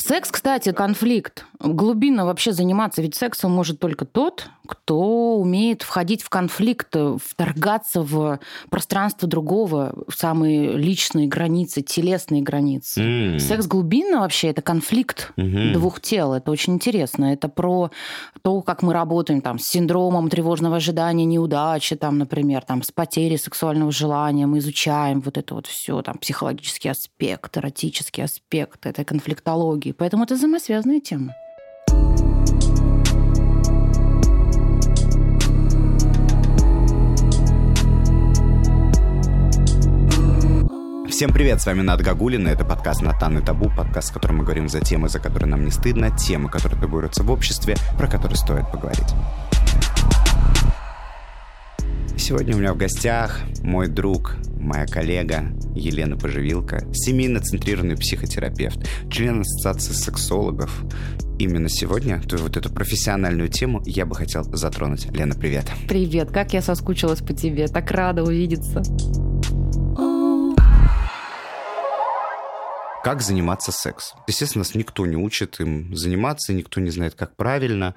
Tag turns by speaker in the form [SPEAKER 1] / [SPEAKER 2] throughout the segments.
[SPEAKER 1] Секс, кстати, конфликт. Глубинно вообще заниматься, ведь сексом может только тот, кто умеет входить в конфликт, вторгаться в пространство другого, в самые личные границы, телесные границы.
[SPEAKER 2] М.
[SPEAKER 1] Секс глубинно вообще это конфликт
[SPEAKER 2] Мгм.
[SPEAKER 1] двух тел. Это очень интересно. Это про то, как мы работаем там, с синдромом тревожного ожидания, неудачи, там, например, там, с потерей сексуального желания. Мы изучаем вот это вот все, там, психологический аспект, эротический аспект этой конфликтологии. Поэтому это взаимосвязанные темы.
[SPEAKER 2] Всем привет, с вами Над Гагулина, это подкаст «Натан и Табу», подкаст, в котором мы говорим за темы, за которые нам не стыдно, темы, которые табуируются в обществе, про которые стоит поговорить. Сегодня у меня в гостях мой друг, моя коллега Елена Поживилка, семейно-центрированный психотерапевт, член Ассоциации сексологов. Именно сегодня твою вот эту профессиональную тему я бы хотел затронуть. Лена, привет.
[SPEAKER 1] Привет, как я соскучилась по тебе. Так рада увидеться.
[SPEAKER 2] Как заниматься сексом? Естественно, нас никто не учит им заниматься, никто не знает, как правильно.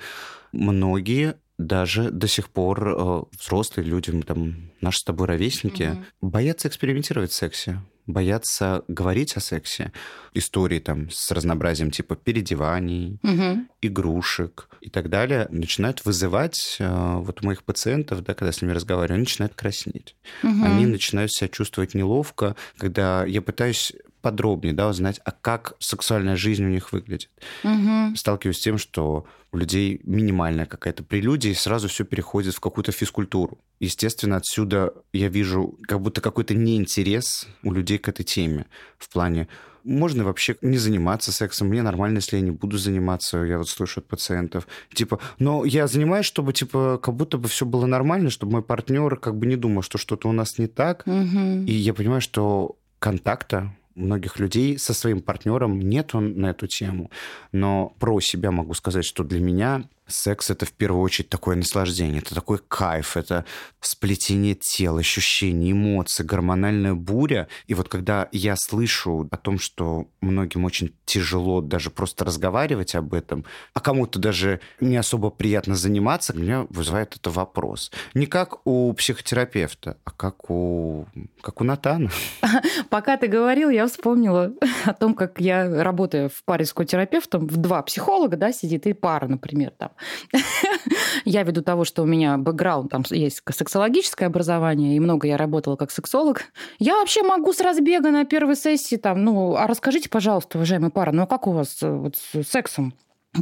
[SPEAKER 2] Многие даже до сих пор э, взрослые люди, там, наши с тобой ровесники,
[SPEAKER 1] Мгм.
[SPEAKER 2] боятся экспериментировать в сексе, боятся говорить о сексе. Истории там с разнообразием типа переодеваний,
[SPEAKER 1] Мгм.
[SPEAKER 2] игрушек и так далее начинают вызывать э, вот у моих пациентов, да, когда с ними разговариваю, они начинают краснеть.
[SPEAKER 1] Мгм.
[SPEAKER 2] Они начинают себя чувствовать неловко, когда я пытаюсь подробнее да, узнать, а как сексуальная жизнь у них выглядит.
[SPEAKER 1] Мгм.
[SPEAKER 2] Сталкиваюсь с тем, что у людей минимальная какая-то прелюдия, и сразу все переходит в какую-то физкультуру. Естественно, отсюда я вижу как будто какой-то неинтерес у людей к этой теме. В плане, можно вообще не заниматься сексом, мне нормально, если я не буду заниматься, я вот слышу от пациентов. Типа, но я занимаюсь, чтобы, типа, как будто бы все было нормально, чтобы мой партнер как бы не думал, что что-то у нас не так,
[SPEAKER 1] Мгм.
[SPEAKER 2] и я понимаю, что контакта многих людей со своим партнером нет он на эту тему. Но про себя могу сказать, что для меня секс это в первую очередь такое наслаждение, это такой кайф, это сплетение тел, ощущений, эмоций, гормональная буря. И вот когда я слышу о том, что многим очень тяжело даже просто разговаривать об этом, а кому-то даже не особо приятно заниматься, меня вызывает это вопрос. Не как у психотерапевта, а как у, как у Натана.
[SPEAKER 1] Пока ты говорил, я вспомнила о том, как я работаю в паре с котерапевтом, в два психолога, да, сидит, и пара, например, там. Я ввиду того, что у меня бэкграунд, там есть сексологическое образование, и много я работала как сексолог, я вообще могу с разбега на первой сессии там, ну, а расскажите, пожалуйста, уважаемая пара, ну, а как у вас э, вот с сексом?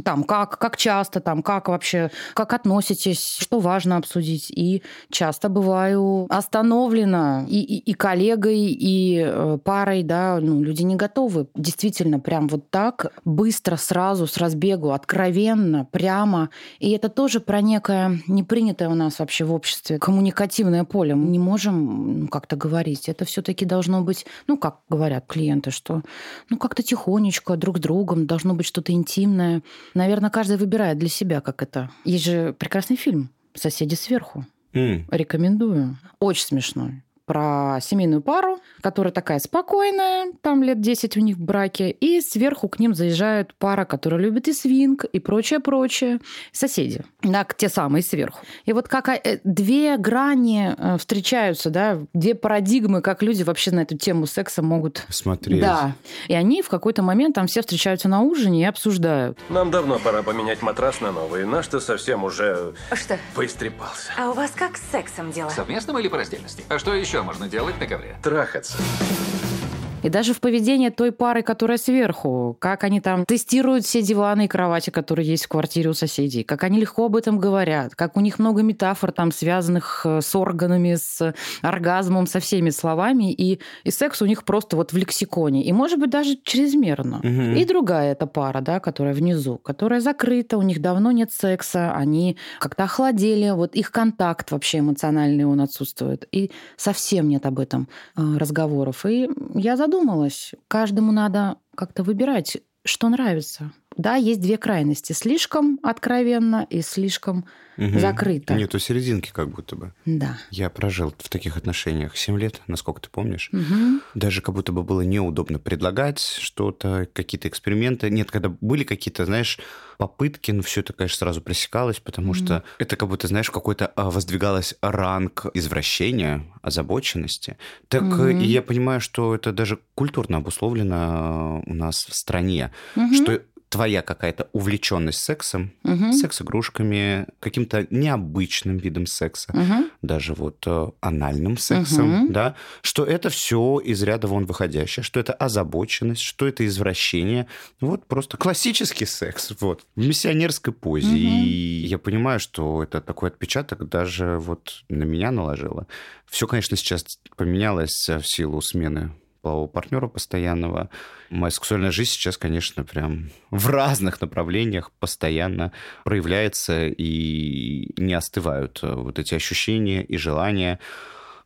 [SPEAKER 1] Там, как, как часто, там, как вообще, как относитесь, что важно обсудить. И часто бываю остановлена и, и, и коллегой, и э, парой, да, ну, люди не готовы. Действительно, прям вот так, быстро, сразу, с разбегу, откровенно, прямо. И это тоже про некое непринятое у нас вообще в обществе коммуникативное поле. Мы не можем ну, как-то говорить. Это все таки должно быть, ну, как говорят клиенты, что ну, как-то тихонечко, друг с другом, должно быть что-то интимное. Наверное, каждый выбирает для себя, как это. Есть же прекрасный фильм «Соседи сверху».
[SPEAKER 2] М,
[SPEAKER 1] Рекомендую. Очень смешной. Про семейную пару, которая такая спокойная, там лет 10 у них в браке, и сверху к ним заезжает пара, которая любит и свинг, и прочее-прочее. Соседи, да, те самые сверху. И вот как э, две грани э, встречаются, да, две парадигмы, как люди вообще на эту тему секса могут
[SPEAKER 2] Смотреть.
[SPEAKER 1] да. И они в какой-то момент там все встречаются на ужине и обсуждают.
[SPEAKER 3] Нам давно пора поменять матрас на новый. Наш-то совсем уже
[SPEAKER 4] Что?
[SPEAKER 3] поистрепался.
[SPEAKER 4] А у вас как с сексом дела?
[SPEAKER 5] Совместным или по раздельности? А что еще можно делать на ковре?
[SPEAKER 3] Трахаться.
[SPEAKER 1] И даже в поведении той пары, которая сверху, как они там тестируют все диваны и кровати, которые есть в квартире у соседей, как они легко об этом говорят, как у них много метафор там, связанных э, с органами, с оргазмом, со всеми словами, и, и секс у них просто вот в лексиконе, и, может быть, даже чрезмерно.
[SPEAKER 2] Мгм.
[SPEAKER 1] И другая эта пара, да, которая внизу, которая закрыта, у них давно нет секса, они как-то охладели, вот их контакт вообще эмоциональный, он отсутствует. И совсем нет об этом э, разговоров. И я задумалась, каждому надо как-то выбирать, что нравится. Да, есть две крайности. Слишком откровенно и слишком угу. закрыто.
[SPEAKER 2] Нету серединки как будто бы.
[SPEAKER 1] Да.
[SPEAKER 2] Я прожил в таких отношениях 7 лет, насколько ты помнишь.
[SPEAKER 1] Угу.
[SPEAKER 2] Даже как будто бы было неудобно предлагать что-то, какие-то эксперименты. Нет, когда были какие-то, знаешь, попытки, но все это, конечно, сразу пресекалось, потому mm что это как будто, знаешь, какой-то а, воздвигалось ранг извращения, озабоченности. Так mm-hmm. я понимаю, что это даже культурно обусловлено у нас в стране, mm-hmm. что твоя какая-то увлеченность сексом, угу. секс-игрушками, каким-то необычным видом секса, угу. даже вот э, анальным сексом, угу. да, что это все из ряда вон выходящее, что это озабоченность, что это извращение, вот просто классический секс, вот, в миссионерской позе. Угу. И я понимаю, что это такой отпечаток даже вот на меня наложило. Все, конечно, сейчас поменялось в силу смены полового партнера постоянного. Моя сексуальная жизнь сейчас, конечно, прям в разных направлениях постоянно проявляется и не остывают э, вот эти ощущения и желания.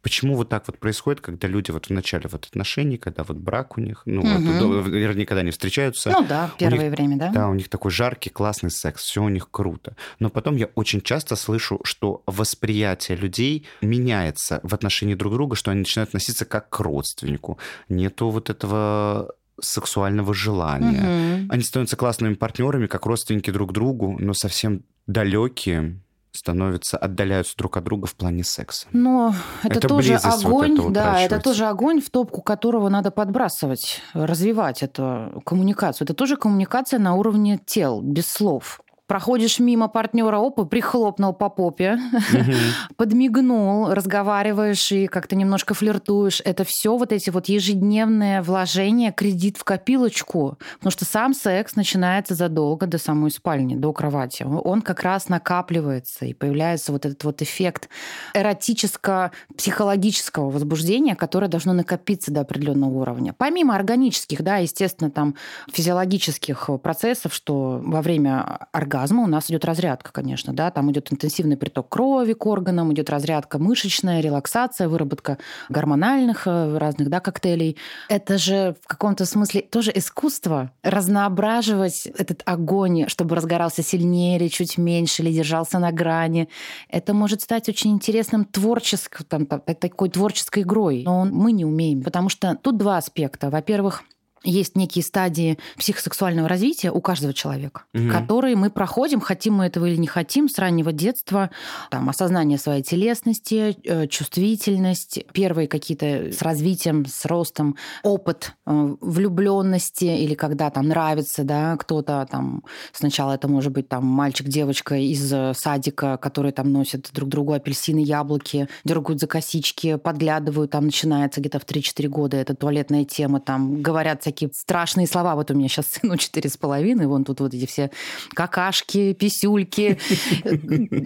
[SPEAKER 2] Почему вот так вот происходит, когда люди вот в начале вот отношений, когда вот брак у них, ну, угу. вот, вернее, когда они встречаются.
[SPEAKER 1] Ну да, первое
[SPEAKER 2] них,
[SPEAKER 1] время, да.
[SPEAKER 2] Да, у них такой жаркий, классный секс, все у них круто. Но потом я очень часто слышу, что восприятие людей меняется в отношении друг друга, что они начинают относиться как к родственнику. Нету вот этого сексуального желания. Угу. Они становятся классными партнерами, как родственники друг другу, но совсем далекие становятся, отдаляются друг от друга в плане секса.
[SPEAKER 1] Но это, это тоже огонь, вот да, это тоже огонь, в топку которого надо подбрасывать, развивать эту коммуникацию. Это тоже коммуникация на уровне тел, без слов проходишь мимо партнера, опа, прихлопнул по попе, подмигнул, разговариваешь и как-то немножко флиртуешь. Это все вот эти вот ежедневные вложения, кредит в копилочку. Потому что сам секс начинается задолго до самой спальни, до кровати. Он как раз накапливается, и появляется вот этот вот эффект эротическо-психологического возбуждения, которое должно накопиться до определенного уровня. Помимо органических, да, естественно, там физиологических процессов, что во время оргазма оргазма у нас идет разрядка, конечно, да, там идет интенсивный приток крови к органам, идет разрядка мышечная, релаксация, выработка гормональных э, разных, да, коктейлей. Это же в каком-то смысле тоже искусство разноображивать этот огонь, чтобы разгорался сильнее или чуть меньше, или держался на грани. Это может стать очень интересным творческим, там, такой творческой игрой. Но мы не умеем, потому что тут два аспекта. Во-первых, есть некие стадии психосексуального развития у каждого человека, угу. которые мы проходим, хотим мы этого или не хотим, с раннего детства. Там, осознание своей телесности, э, чувствительность, первые какие-то с развитием, с ростом, опыт э, влюбленности или когда там нравится да, кто-то там сначала это может быть там мальчик, девочка из э, садика, которые там носят друг другу апельсины, яблоки, дергают за косички, подглядывают, там начинается где-то в 3-4 года эта туалетная тема, там говорят всякие страшные слова. Вот у меня сейчас сыну четыре с половиной, вон тут вот эти все какашки, писюльки,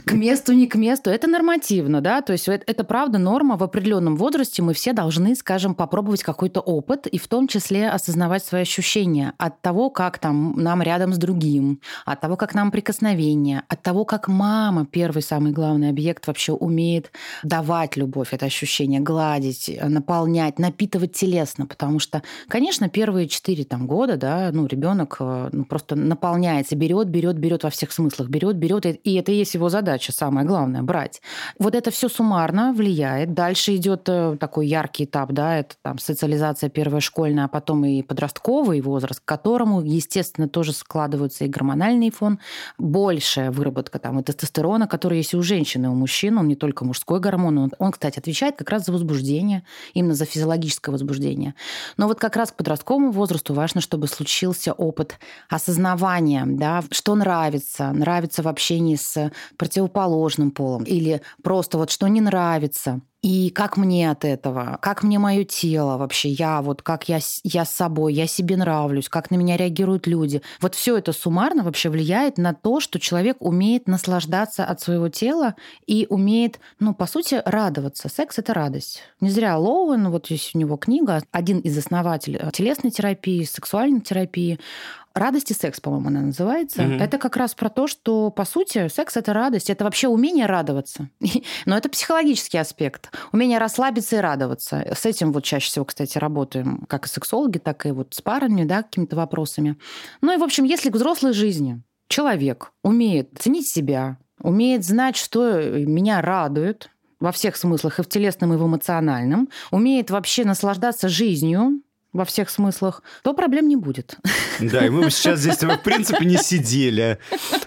[SPEAKER 1] к месту, не к месту. Это нормативно, да, то есть это правда норма. В определенном возрасте мы все должны, скажем, попробовать какой-то опыт и в том числе осознавать свои ощущения от того, как там нам рядом с другим, от того, как нам прикосновение, от того, как мама, первый самый главный объект, вообще умеет давать любовь, это ощущение, гладить, наполнять, напитывать телесно, потому что, конечно, первый первые четыре там, года, да, ну, ребенок э, ну, просто наполняется, берет, берет, берет во всех смыслах, берет, берет, и это и есть его задача, самое главное, брать. Вот это все суммарно влияет. Дальше идет э, такой яркий этап, да, это там социализация первая школьная, а потом и подростковый возраст, к которому, естественно, тоже складываются и гормональный фон, большая выработка там и тестостерона, который есть и у женщины, и у мужчин, он не только мужской гормон, он, он, кстати, отвечает как раз за возбуждение, именно за физиологическое возбуждение. Но вот как раз к подростковому подростковому возрасту важно, чтобы случился опыт осознавания, да, что нравится, нравится в общении с противоположным полом? Или просто вот что не нравится. И как мне от этого? Как мне мое тело вообще? Я вот как я, я с собой, я себе нравлюсь, как на меня реагируют люди. Вот все это суммарно вообще влияет на то, что человек умеет наслаждаться от своего тела и умеет, ну, по сути, радоваться. Секс — это радость. Не зря Лоуэн, вот есть у него книга, один из основателей телесной терапии, сексуальной терапии, Радость и секс, по-моему, она называется. Угу. Это как раз про то, что, по сути, секс — это радость, это вообще умение радоваться. Но это психологический аспект. Умение расслабиться и радоваться. С этим вот чаще всего, кстати, работаем как и сексологи, так и вот с парами, да, какими-то вопросами. Ну и, в общем, если к взрослой жизни человек умеет ценить себя, умеет знать, что меня радует, во всех смыслах, и в телесном, и в эмоциональном, умеет вообще наслаждаться жизнью, во всех смыслах, то проблем не будет.
[SPEAKER 2] Да, и мы бы сейчас здесь, в принципе, не сидели.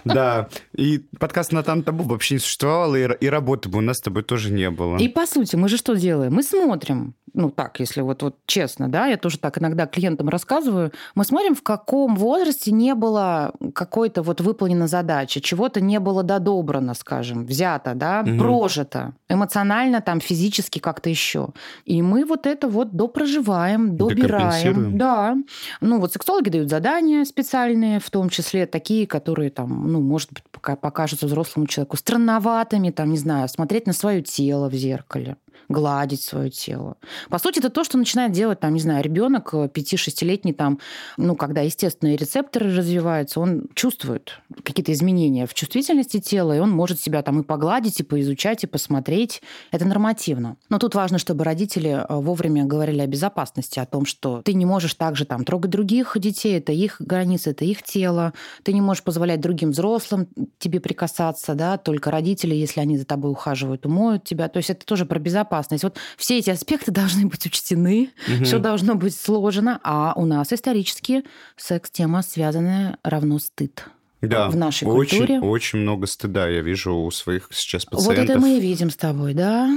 [SPEAKER 2] Да, и подкаст «Натан Табу» вообще не существовал, и, и работы бы у нас с тобой тоже не было.
[SPEAKER 1] И, по сути, мы же что делаем? Мы смотрим, ну так, если вот, вот честно, да, я тоже так иногда клиентам рассказываю, мы смотрим, в каком возрасте не было какой-то вот выполнена задача, чего-то не было додобрано, скажем, взято, да, угу. прожито, эмоционально, там, физически как-то еще. И мы вот это вот допроживаем, добираем. Да. Ну вот сексологи дают задания специальные, в том числе такие, которые там, ну, может быть, покажутся взрослому человеку странноватыми, там, не знаю, смотреть на свое тело в зеркале гладить свое тело. По сути, это то, что начинает делать, там, не знаю, ребенок 5-6-летний, э, там, ну, когда естественные рецепторы развиваются, он чувствует какие-то изменения в чувствительности тела, и он может себя там и погладить, и поизучать, и посмотреть. Это нормативно. Но тут важно, чтобы родители э, вовремя говорили о безопасности, о том, что ты не можешь также там трогать других детей, это их границы, это их тело, ты не можешь позволять другим взрослым тебе прикасаться, да, только родители, если они за тобой ухаживают, умоют тебя. То есть это тоже про безопасность безопасность. Вот все эти аспекты должны быть учтены, угу. все должно быть сложено, а у нас исторически секс-тема связанная равно стыд.
[SPEAKER 2] Да,
[SPEAKER 1] в нашей
[SPEAKER 2] очень,
[SPEAKER 1] культуре.
[SPEAKER 2] Очень много стыда я вижу у своих сейчас пациентов.
[SPEAKER 1] Вот это мы и видим с тобой, да?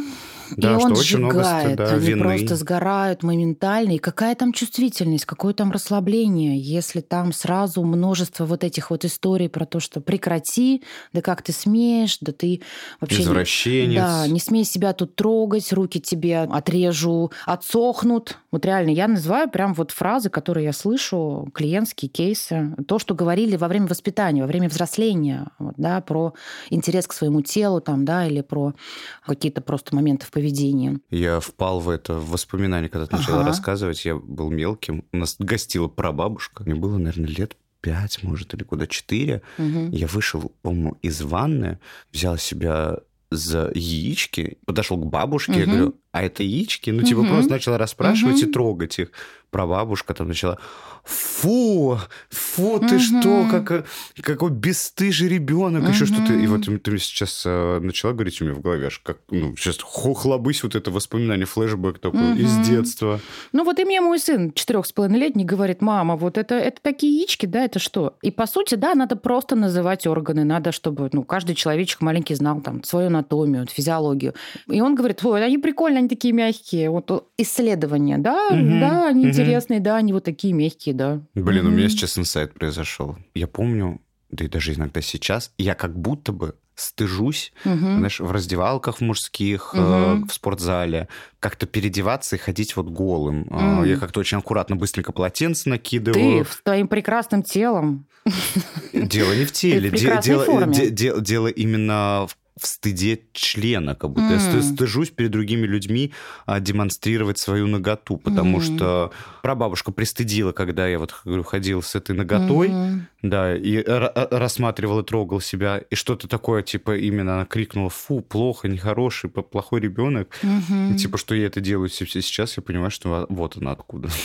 [SPEAKER 2] Да,
[SPEAKER 1] и он
[SPEAKER 2] что очень
[SPEAKER 1] сжигает,
[SPEAKER 2] много стыда,
[SPEAKER 1] они
[SPEAKER 2] вины.
[SPEAKER 1] просто сгорают моментально. И какая там чувствительность, какое там расслабление, если там сразу множество вот этих вот историй про то, что прекрати, да как ты смеешь, да ты вообще...
[SPEAKER 2] Извращенец.
[SPEAKER 1] Да, не смей себя тут трогать, руки тебе отрежу, отсохнут. Вот реально, я называю прям вот фразы, которые я слышу, клиентские кейсы, то, что говорили во время воспитания, во время взросления, вот, да, про интерес к своему телу там, да, или про какие-то просто моменты в поведении.
[SPEAKER 2] Я впал в это в воспоминания, когда ты ага. начала рассказывать. Я был мелким. У нас гостила прабабушка. Мне было, наверное, лет пять, может, или куда четыре. Угу. Я вышел, по-моему, из ванны, взял себя за яички, подошел к бабушке, угу. я говорю, а это яички? Ну, типа, угу. просто начала расспрашивать угу. и трогать их. Прабабушка там начала, фу, фу, ты угу. что, как, какой бесстыжий ребенок, угу. еще что-то. И вот ты сейчас э, начала говорить у меня в голове, аж как, ну, сейчас хохлобысь вот это воспоминание, флешбэк такой угу. из детства.
[SPEAKER 1] Ну, вот и мне мой сын, четырех с половиной летний, говорит, мама, вот это, это такие яички, да, это что? И, по сути, да, надо просто называть органы, надо, чтобы, ну, каждый человечек маленький знал там свою анатомию, физиологию. И он говорит, ой, они прикольные, они такие мягкие. Вот исследования, да, угу. да, они угу. интересные, да, они вот такие мягкие, да.
[SPEAKER 2] Блин, угу. у меня сейчас инсайт произошел. Я помню, да и даже иногда сейчас, я как будто бы стыжусь, угу. знаешь, в раздевалках в мужских, угу. э, в спортзале, как-то переодеваться и ходить вот голым. Угу. Э, я как-то очень аккуратно, быстренько полотенце накидываю.
[SPEAKER 1] Ты с твоим прекрасным телом.
[SPEAKER 2] Дело не в теле, дело, дело, дело именно в в стыде члена, как будто mm. я стыжусь перед другими людьми а, демонстрировать свою ноготу, потому mm. что прабабушка пристыдила, когда я вот ходил с этой ноготой, mm. да, и рассматривал и трогал себя, и что-то такое, типа, именно она крикнула, фу, плохо, нехороший, плохой ребенок, mm-hmm. и, типа, что я это делаю сейчас, я понимаю, что вот она откуда.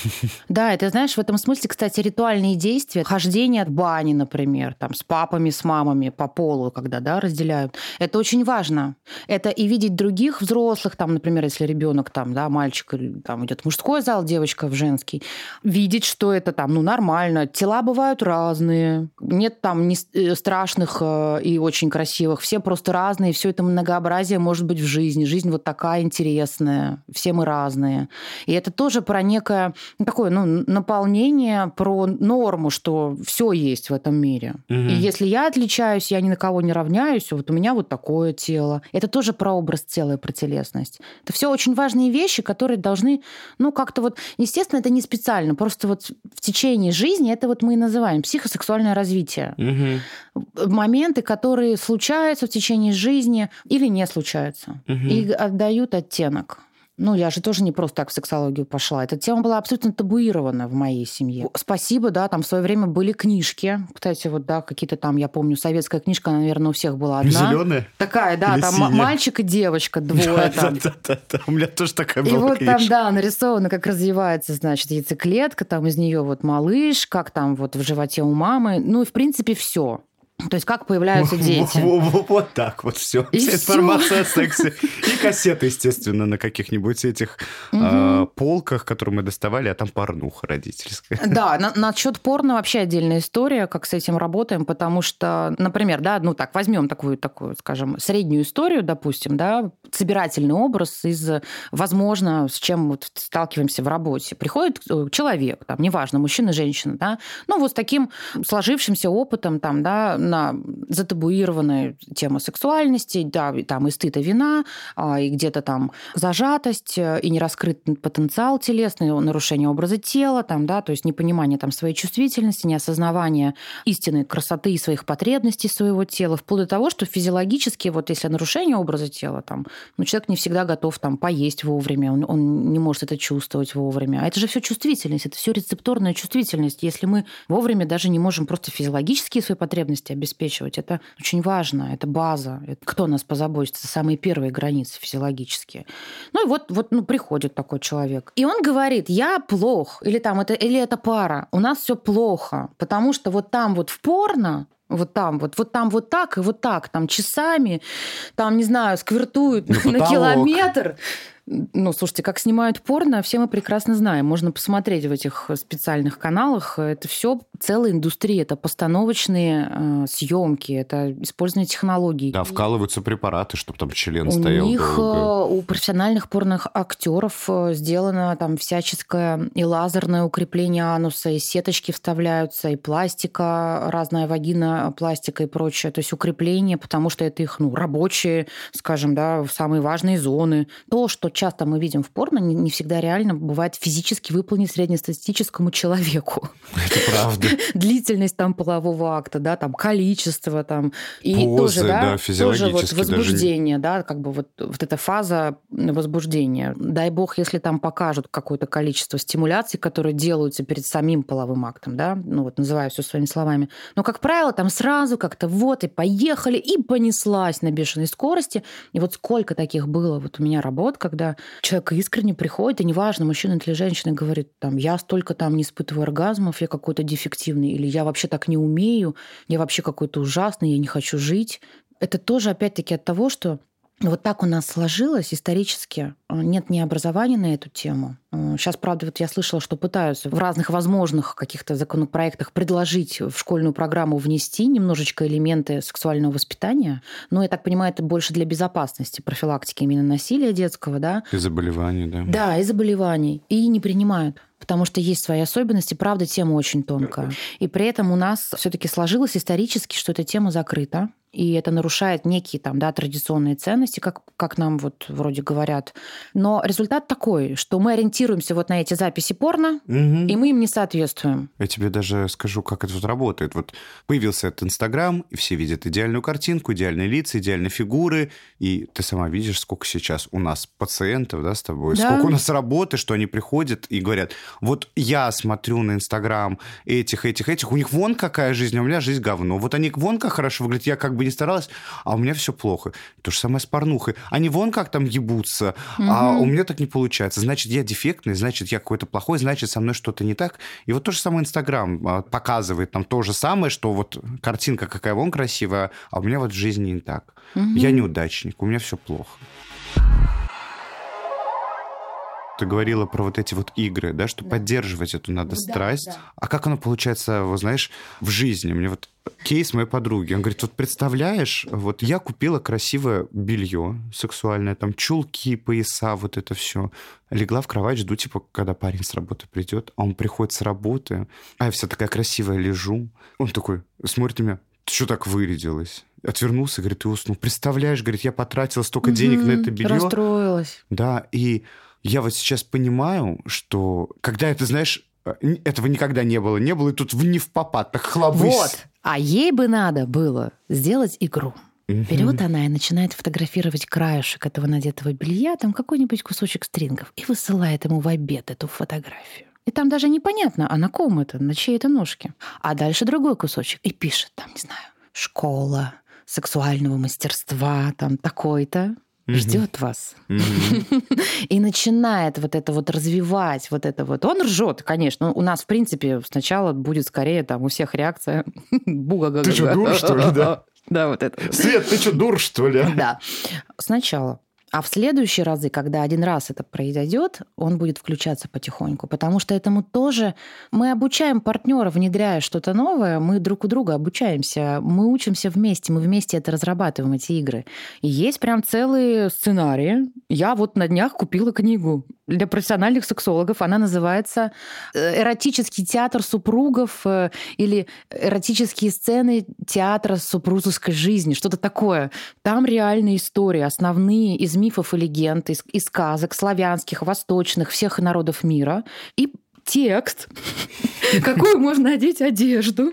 [SPEAKER 1] Да, это, знаешь, в этом смысле, кстати, ритуальные действия, хождение от бани, например, там, с папами, с мамами по полу, когда, да, разделяют, это очень важно. Это и видеть других взрослых, там, например, если ребенок там, да, мальчик там идет в мужской зал, девочка в женский, видеть, что это там, ну, нормально. Тела бывают разные, нет там не э, страшных э, и очень красивых, все просто разные, все это многообразие может быть в жизни. Жизнь вот такая интересная, все мы разные. И это тоже про некое ну, такое, ну, наполнение, про норму, что все есть в этом мире. Угу. И если я отличаюсь, я ни на кого не равняюсь, вот у меня вот такое такое тело. Это тоже про образ тела и про телесность. Это все очень важные вещи, которые должны, ну, как-то вот, естественно, это не специально, просто вот в течение жизни это вот мы и называем психосексуальное развитие. Угу. Моменты, которые случаются в течение жизни или не случаются, угу. и отдают оттенок Ну, я же тоже не просто так в сексологию пошла. Эта тема была абсолютно табуирована в моей семье. Спасибо, да, там в свое время были книжки. Кстати, вот, да, какие-то там, я помню, советская книжка, наверное, у всех была одна.
[SPEAKER 2] Зеленая?
[SPEAKER 1] Такая, да,
[SPEAKER 2] Или
[SPEAKER 1] там
[SPEAKER 2] синяя?
[SPEAKER 1] мальчик и девочка, двое там.
[SPEAKER 2] Да-да-да, у меня тоже такая
[SPEAKER 1] И
[SPEAKER 2] была
[SPEAKER 1] вот там,
[SPEAKER 2] книжка.
[SPEAKER 1] да, нарисовано, как развивается, значит, яйцеклетка, там из нее вот малыш, как там вот в животе у мамы. Ну и, в принципе, все. То есть как появляются дети.
[SPEAKER 2] Во- во- во- Вот так вот все.
[SPEAKER 1] И
[SPEAKER 2] Вся
[SPEAKER 1] всё.
[SPEAKER 2] информация о сексе. И кассеты, естественно, на каких-нибудь этих а, полках, которые мы доставали, а там порнуха родительская.
[SPEAKER 1] Да, на, насчет порно вообще отдельная история, как с этим работаем, потому что, например, да, ну так, возьмем такую, такую, скажем, среднюю историю, допустим, да, собирательный образ из, возможно, с чем вот сталкиваемся в работе. Приходит э, человек, там, неважно, мужчина, женщина, да, ну вот с таким сложившимся опытом, там, да, на затабуированную тему сексуальности, да, и там и стыд, и вина, а, и где-то там зажатость, э, и нераскрытый потенциал телесный, нарушение образа тела, там, да, то есть непонимание там своей чувствительности, неосознавание истинной красоты и своих потребностей своего тела, вплоть до того, что физиологически, вот если нарушение образа тела, там, ну, человек не всегда готов там поесть вовремя, он, он не может это чувствовать вовремя. А это же все чувствительность, это все рецепторная чувствительность. Если мы вовремя даже не можем просто физиологические свои потребности обеспечивать, это очень важно, это база. Это кто нас позаботится? Самые первые границы физиологические. Ну и вот, вот ну, приходит такой человек. И он говорит, я плох, или там это, или это пара, у нас все плохо, потому что вот там вот в порно вот там вот, вот там вот так и вот так, там часами, там, не знаю, сквертуют
[SPEAKER 2] На
[SPEAKER 1] на километр. Ну, слушайте, как снимают порно, все мы прекрасно знаем. Можно посмотреть в этих специальных каналах. Это все целая индустрия. Это постановочные э, съемки, это использование технологий.
[SPEAKER 2] Да, вкалываются препараты, чтобы там член
[SPEAKER 1] У
[SPEAKER 2] стоял
[SPEAKER 1] них,
[SPEAKER 2] долго.
[SPEAKER 1] э, у профессиональных порных актеров э, сделано там всяческое и лазерное укрепление ануса, и сеточки вставляются, и пластика, разная вагина, пластика и прочее. То есть укрепление, потому что это их ну, рабочие, скажем, да, самые важные зоны. То, что часто мы видим в порно, не, не всегда реально бывает физически выполнить среднестатистическому человеку.
[SPEAKER 2] Это правда.
[SPEAKER 1] Длительность там полового акта, да, там количество там. И
[SPEAKER 2] Позы,
[SPEAKER 1] тоже, да,
[SPEAKER 2] да,
[SPEAKER 1] тоже вот
[SPEAKER 2] даже.
[SPEAKER 1] возбуждение, да, как бы вот, вот эта фаза возбуждения. Дай бог, если там покажут какое-то количество стимуляций, которые делаются перед самим половым актом, да, ну вот называю все своими словами. Но, как правило, там сразу как-то вот и поехали, и понеслась на бешеной скорости. И вот сколько таких было вот у меня работ, когда человек искренне приходит, и неважно, мужчина или женщина, говорит, там, я столько там не испытываю оргазмов, я какой-то дефективный, или я вообще так не умею, я вообще какой-то ужасный, я не хочу жить. Это тоже, опять-таки, от того, что вот так у нас сложилось исторически. Э, Нет ни образования на эту тему. Сейчас, правда, вот я слышала, что пытаются в разных возможных каких-то законопроектах предложить в школьную программу внести немножечко элементы сексуального воспитания. Но, я так понимаю, это больше для безопасности, профилактики именно насилия детского, да.
[SPEAKER 2] И заболевания, да.
[SPEAKER 1] Да, и заболеваний. И не принимают потому что есть свои особенности, правда, тема очень тонкая. И при этом у нас все-таки сложилось исторически, что эта тема закрыта, и это нарушает некие там, да, традиционные ценности, как, как нам вот вроде говорят. Но результат такой, что мы ориентируемся вот на эти записи порно,
[SPEAKER 2] Мгм.
[SPEAKER 1] и мы им не соответствуем.
[SPEAKER 2] Я тебе даже скажу, как это тут работает. Вот появился этот Инстаграм, и все видят идеальную картинку, идеальные лица, идеальные фигуры, и ты сама видишь, сколько сейчас у нас пациентов, да, с тобой,
[SPEAKER 1] Да.
[SPEAKER 2] сколько у нас работы, что они приходят и говорят, вот я смотрю на Инстаграм этих, этих, этих, у них вон какая жизнь, а у меня жизнь говно. Вот они вон как хорошо выглядят, я как бы не старалась, а у меня все плохо. То же самое с порнухой. Они вон как там ебутся, а у меня так не получается. Значит, я дефектный, значит, я какой-то плохой, значит, со мной что-то не так. И вот то же самое Инстаграм а, показывает нам то же самое, что вот картинка какая вон красивая, а у меня вот в жизни не так. Я неудачник, у меня все плохо. Ты говорила про вот эти вот игры, да, что поддерживать эту надо
[SPEAKER 1] Да,
[SPEAKER 2] страсть.
[SPEAKER 1] да.
[SPEAKER 2] А как оно получается, вот знаешь, в жизни? Мне вот кейс моей подруги. Он говорит, вот представляешь, вот я купила красивое белье сексуальное, там чулки, пояса, вот это все. Легла в кровать, жду, типа, когда парень с работы придет, а он приходит с работы, а я вся такая красивая лежу. Он такой смотрит на меня, ты что так вырядилась? Отвернулся, говорит, и уснул. Представляешь, говорит, я потратила столько денег на это белье.
[SPEAKER 1] Расстроилась.
[SPEAKER 2] Да, и я вот сейчас понимаю, что когда это, знаешь, этого никогда не было, не было, и тут в не в попад, так хлобысь.
[SPEAKER 1] Вот. А ей бы надо было сделать игру. Берет она и начинает фотографировать краешек этого надетого белья, там какой-нибудь кусочек стрингов, и высылает ему в обед эту фотографию. И там даже непонятно, а на ком это, на чьей это ножке. А дальше другой кусочек. И пишет там, не знаю, школа сексуального мастерства, там такой-то, ждет вас. И начинает вот это вот развивать, вот это вот. Он ржет, конечно. У нас, в принципе, сначала будет скорее там у всех реакция буга
[SPEAKER 2] Ты что, дур, что ли, да?
[SPEAKER 1] Да, вот это.
[SPEAKER 2] Свет, ты что, дур, что ли?
[SPEAKER 1] Да. Сначала. А в следующие разы, когда один раз это произойдет, он будет включаться потихоньку, потому что этому тоже мы обучаем партнера, внедряя что-то новое, мы друг у друга обучаемся, мы учимся вместе, мы вместе это разрабатываем, эти игры. И есть прям целые сценарии. Я вот на днях купила книгу для профессиональных сексологов. Она называется э, «Эротический театр супругов» э, или «Эротические сцены театра супружеской жизни», что-то такое. Там реальные истории, основные из мифов и легенд, из, из сказок славянских, восточных, всех народов мира. И текст, какую можно одеть одежду.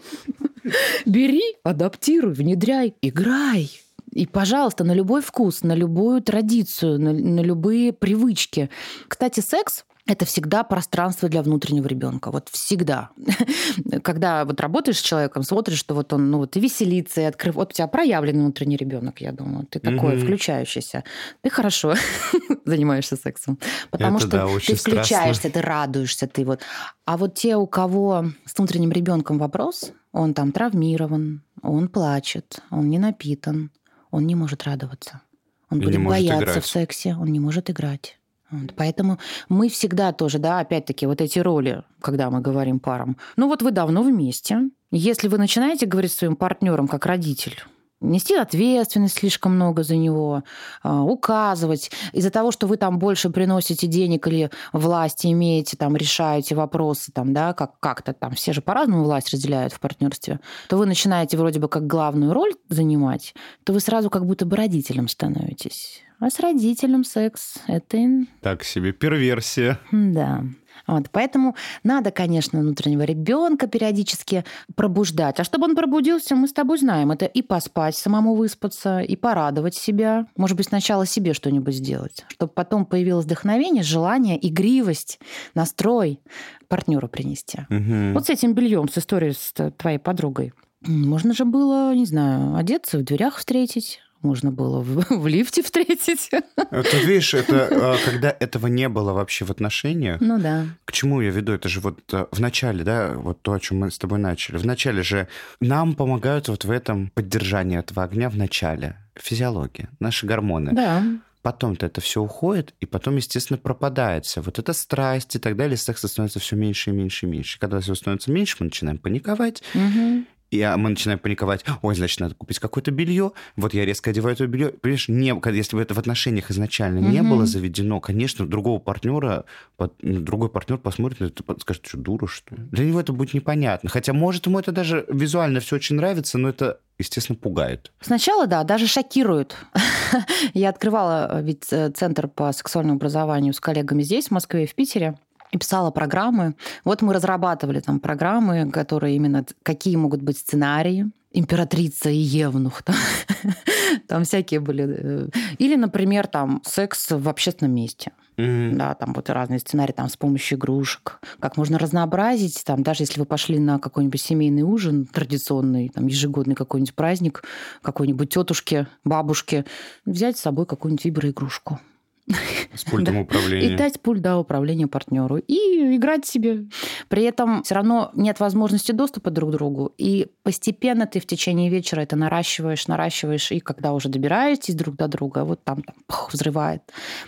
[SPEAKER 1] Бери, адаптируй, внедряй, играй. И, пожалуйста, на любой вкус, на любую традицию, на, на любые привычки. Кстати, секс это всегда пространство для внутреннего ребенка. Вот всегда. Когда вот работаешь с человеком, смотришь, что вот он, ну вот и веселится, и открыв... Вот у тебя проявленный внутренний ребенок, я думаю. Ты такой mm-hmm. включающийся. Ты хорошо занимаешься сексом. Потому это, что да, ты включаешься, страстно. ты радуешься, ты вот. А вот те, у кого с внутренним ребенком вопрос, он там травмирован, он плачет, он не напитан, он не может радоваться. Он и будет бояться играть. в сексе, он не может играть. Вот, поэтому мы всегда тоже, да, опять-таки, вот эти роли, когда мы говорим парам. Ну вот вы давно вместе. Если вы начинаете говорить своим партнером как родитель, нести ответственность слишком много за него, а, указывать. Из-за того, что вы там больше приносите денег или власти имеете, там решаете вопросы, там, да, как, как-то там, все же по-разному власть разделяют в партнерстве, то вы начинаете вроде бы как главную роль занимать, то вы сразу как будто бы родителем становитесь. А с родителем секс – это...
[SPEAKER 2] Так себе перверсия.
[SPEAKER 1] Да. Вот, поэтому надо, конечно, внутреннего ребенка периодически пробуждать. А чтобы он пробудился, мы с тобой знаем, это и поспать, самому выспаться, и порадовать себя. Может быть, сначала себе что-нибудь сделать, чтобы потом появилось вдохновение, желание, игривость, настрой партнеру принести. Угу. Вот с этим бельем, с историей с твоей подругой. Можно же было, не знаю, одеться, в дверях встретить, можно было в, в лифте встретить.
[SPEAKER 2] Это, видишь, это а, когда этого не было вообще в отношениях.
[SPEAKER 1] Ну да.
[SPEAKER 2] К чему я веду? Это же вот а, в начале, да, вот то, о чем мы с тобой начали. В начале же нам помогают вот в этом поддержании этого огня в начале. Физиология, наши гормоны.
[SPEAKER 1] Да.
[SPEAKER 2] Потом-то это все уходит, и потом, естественно, пропадается. Вот эта страсть и так далее, секса становится все меньше и меньше и меньше. Когда все становится меньше, мы начинаем паниковать, угу и а, мы начинаем паниковать, ой, значит, надо купить какое-то белье, вот я резко одеваю это белье. Понимаешь, не, если бы это в отношениях изначально mm-hmm. не было заведено, конечно, другого партнера, ну, другой партнер посмотрит на это и скажет, что дура, что ли? Для него это будет непонятно. Хотя, может, ему это даже визуально все очень нравится, но это естественно, пугает.
[SPEAKER 1] Сначала, да, даже шокирует. Я открывала э, ведь э, центр по сексуальному образованию с коллегами здесь, в Москве и в Питере и писала программы. Вот мы разрабатывали там программы, которые именно какие могут быть сценарии, императрица и евнух. Там, там всякие были. Э, или, например, там секс в общественном месте. Mm-hmm. Да, там вот разные сценарии там с помощью игрушек. Как можно разнообразить, там, даже если вы пошли на какой-нибудь семейный ужин традиционный, там, ежегодный какой-нибудь праздник, какой-нибудь тетушки, бабушки, взять с собой какую-нибудь виброигрушку.
[SPEAKER 2] С пультом да. управления.
[SPEAKER 1] И дать пульт да, управления партнеру. И играть себе. При этом все равно нет возможности доступа друг к другу. И постепенно ты в течение вечера это наращиваешь, наращиваешь. И когда уже добираетесь друг до друга, вот там, там пух, взрывает.